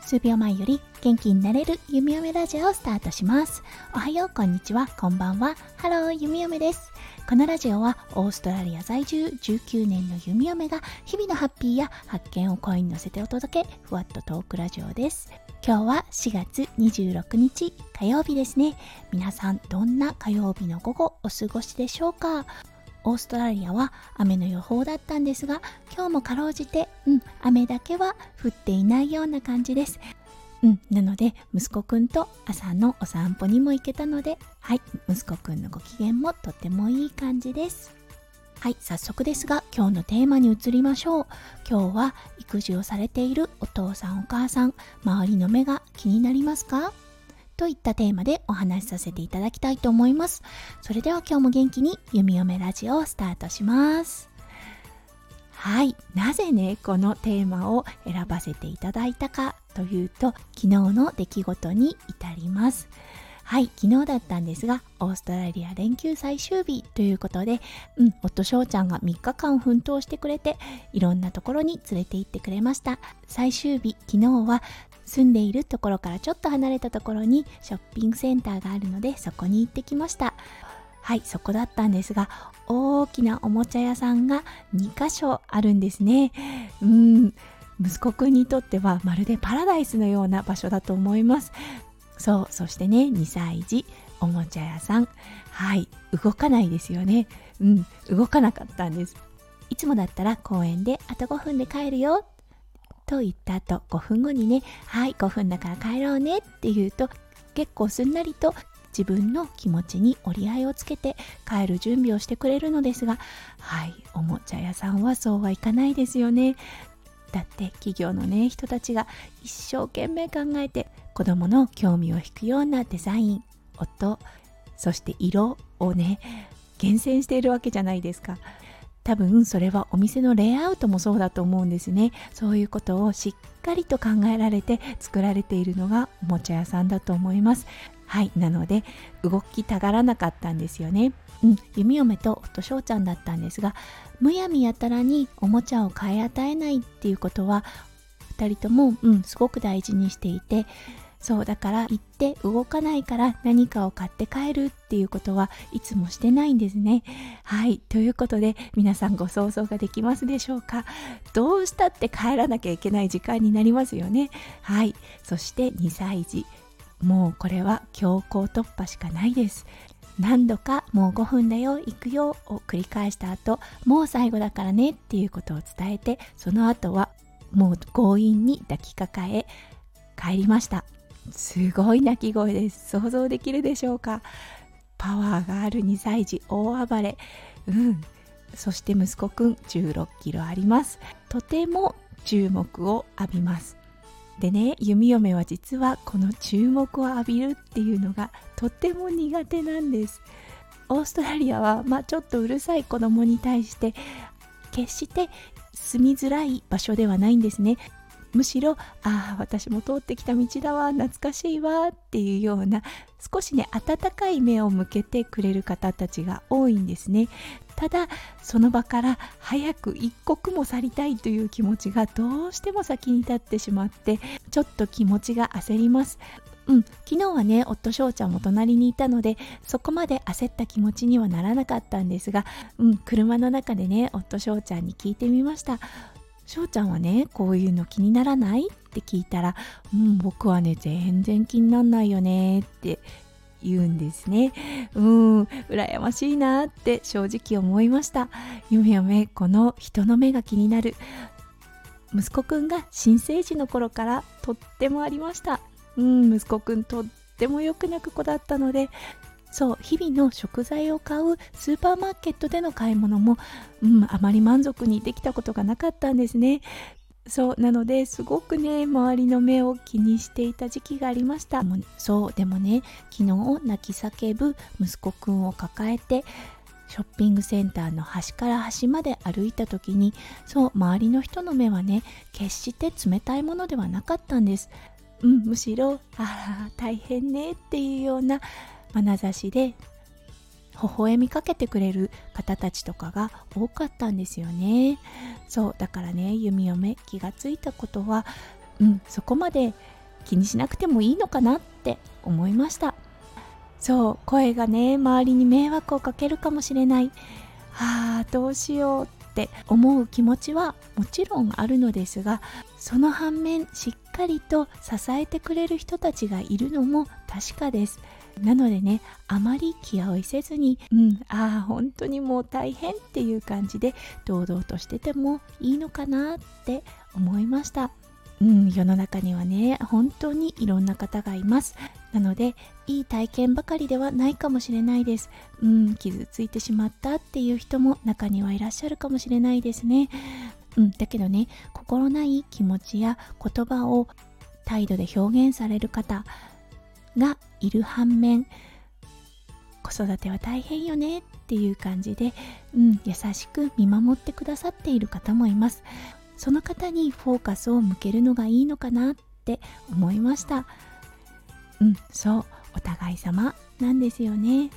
数秒前より元気になれる弓嫁ラジオをスタートします。おはよう、こんにちは、こんばんは。ハロー、弓嫁です。このラジオはオーストラリア在住19年の弓嫁が日々のハッピーや発見を声に乗せてお届け、ふわっとトークラジオです。今日は4月26日火曜日ですね。皆さんどんな火曜日の午後お過ごしでしょうか？オーストラリアは雨の予報だったんですが今日もかろうじて、うん、雨だけは降っていないような感じです。うん、なので息子くんと朝のお散歩にも行けたのではい息子くんのご機嫌もとってもいい感じです。はい早速ですが今日のテーマに移りましょう。今日は育児をされているお父さんお母さん周りの目が気になりますか？といったテーマでお話しさせていただきたいと思います。それでは今日も元気に弓嫁ラジオをスタートします。はい。なぜね、このテーマを選ばせていただいたかというと、昨日の出来事に至ります。はい、昨日だったんですが、オーストラリア連休最終日ということで、うん、夫翔ちゃんが3日間奮闘してくれて、いろんなところに連れて行ってくれました。最終日、昨日は住んでいるところからちょっと離れたところにショッピングセンターがあるのでそこに行ってきました。はいそこだったんですが大きなおもちゃ屋さんが2箇所あるんですね。うん息子くんにとってはまるでパラダイスのような場所だと思います。そうそしてね2歳児おもちゃ屋さん。はい動かないですよね。うん動かなかったんです。いつもだったら公園であと5分で帰るよと言った後5分後にねはい5分だから帰ろうねって言うと結構すんなりと自分の気持ちに折り合いをつけて帰る準備をしてくれるのですがはいおもちゃ屋さんはそうはいかないですよね。だって企業のね人たちが一生懸命考えて子供の興味を引くようなデザイン音そして色をね厳選しているわけじゃないですか。多分それはお店のレイアウトもそうだと思うんですね。そういうことをしっかりと考えられて作られているのがおもちゃ屋さんだと思います。はいなので動きたがらなかったんですよね。うん弓嫁と夫翔ちゃんだったんですがむやみやたらにおもちゃを買い与えないっていうことは2人とも、うん、すごく大事にしていてそうだから行って動かないから何かを買って帰るっていうことはいつもしてないんですね。はい。ということで皆さんご想像ができますでしょうか。どうしたって帰らなきゃいけない時間になりますよね。はい。そして2歳児。もうこれは強行突破しかないです。何度かもう5分だよ行くよを繰り返した後もう最後だからねっていうことを伝えてその後はもう強引に抱きかかえ帰りました。すごい鳴き声です。想像できるでしょうか？パワーがある2歳児大暴れ。うん。そして息子くん16キロあります。とても注目を浴びます。でね弓嫁は実はこの注目を浴びるっていうのがとても苦手なんです。オーストラリアは、まあ、ちょっとうるさい子供に対して決して住みづらい場所ではないんですね。むしろああ私も通ってきた道だわ懐かしいわっていうような少しね温かい目を向けてくれる方たちが多いんですね。ただその場から早く一刻も去りたいという気持ちがどうしても先に立ってしまってちょっと気持ちが焦ります。うん、昨日はね夫翔ちゃんも隣にいたのでそこまで焦った気持ちにはならなかったんですが、うん、車の中でね夫翔ちゃんに聞いてみました。翔ちゃんはねこういうの気にならない？って聞いたら「うん僕はね全然気になんないよね」って言うんですね。うん羨ましいなって正直思いました。夢嫁この人の目が気になる。息子くんが新生児の頃からとってもありました。うん息子くんとってもよく泣く子だったのでそう日々の食材を買うスーパーマーケットでの買い物も、うん、あまり満足にできたことがなかったんですね。そうなのですごくね周りの目を気にしていた時期がありました。そうでもね昨日泣き叫ぶ息子くんを抱えてショッピングセンターの端から端まで歩いた時にそう周りの人の目はね決して冷たいものではなかったんです。うんむしろあら大変ねっていうような眼差しで微笑みかけてくれる方たちとかが多かったんですよね。そうだからね弓嫁気がついたことはうんそこまで気にしなくてもいいのかなって思いました。そう声がね周りに迷惑をかけるかもしれない。ああどうしようって思う気持ちはもちろんあるのですがその反面しっかりと支えてくれる人たちがいるのも確かです。なのでねあまり気負いせずにうんああ本当にもう大変っていう感じで堂々としててもいいのかなって思いました。うん、世の中にはね本当にいろんな方がいます。なのでいい体験ばかりではないかもしれないです。うん傷ついてしまったっていう人も中にはいらっしゃるかもしれないですね。うんだけどね心ない気持ちや言葉を態度で表現される方がいる反面子育ては大変よねっていう感じで、うん、優しく見守ってくださっている方もいます。その方にフォーカスを向けるのがいいのかなって思いました。うんそうお互い様なんですよね。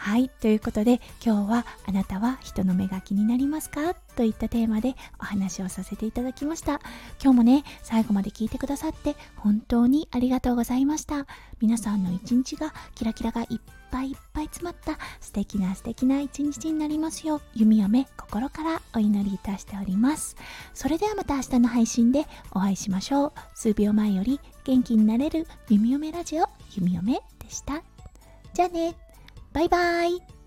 はいということで今日はあなたは人の目が気になりますか？といったテーマでお話をさせていただきました。今日もね最後まで聞いてくださって本当にありがとうございました。皆さんの一日がキラキラがいっぱいいっぱい詰まった素敵な素敵な一日になりますよう弓嫁心からお祈りいたしております。それではまた明日の配信でお会いしましょう。数秒前より元気になれる弓嫁ラジオ弓嫁でした。じゃあね。バイバイ。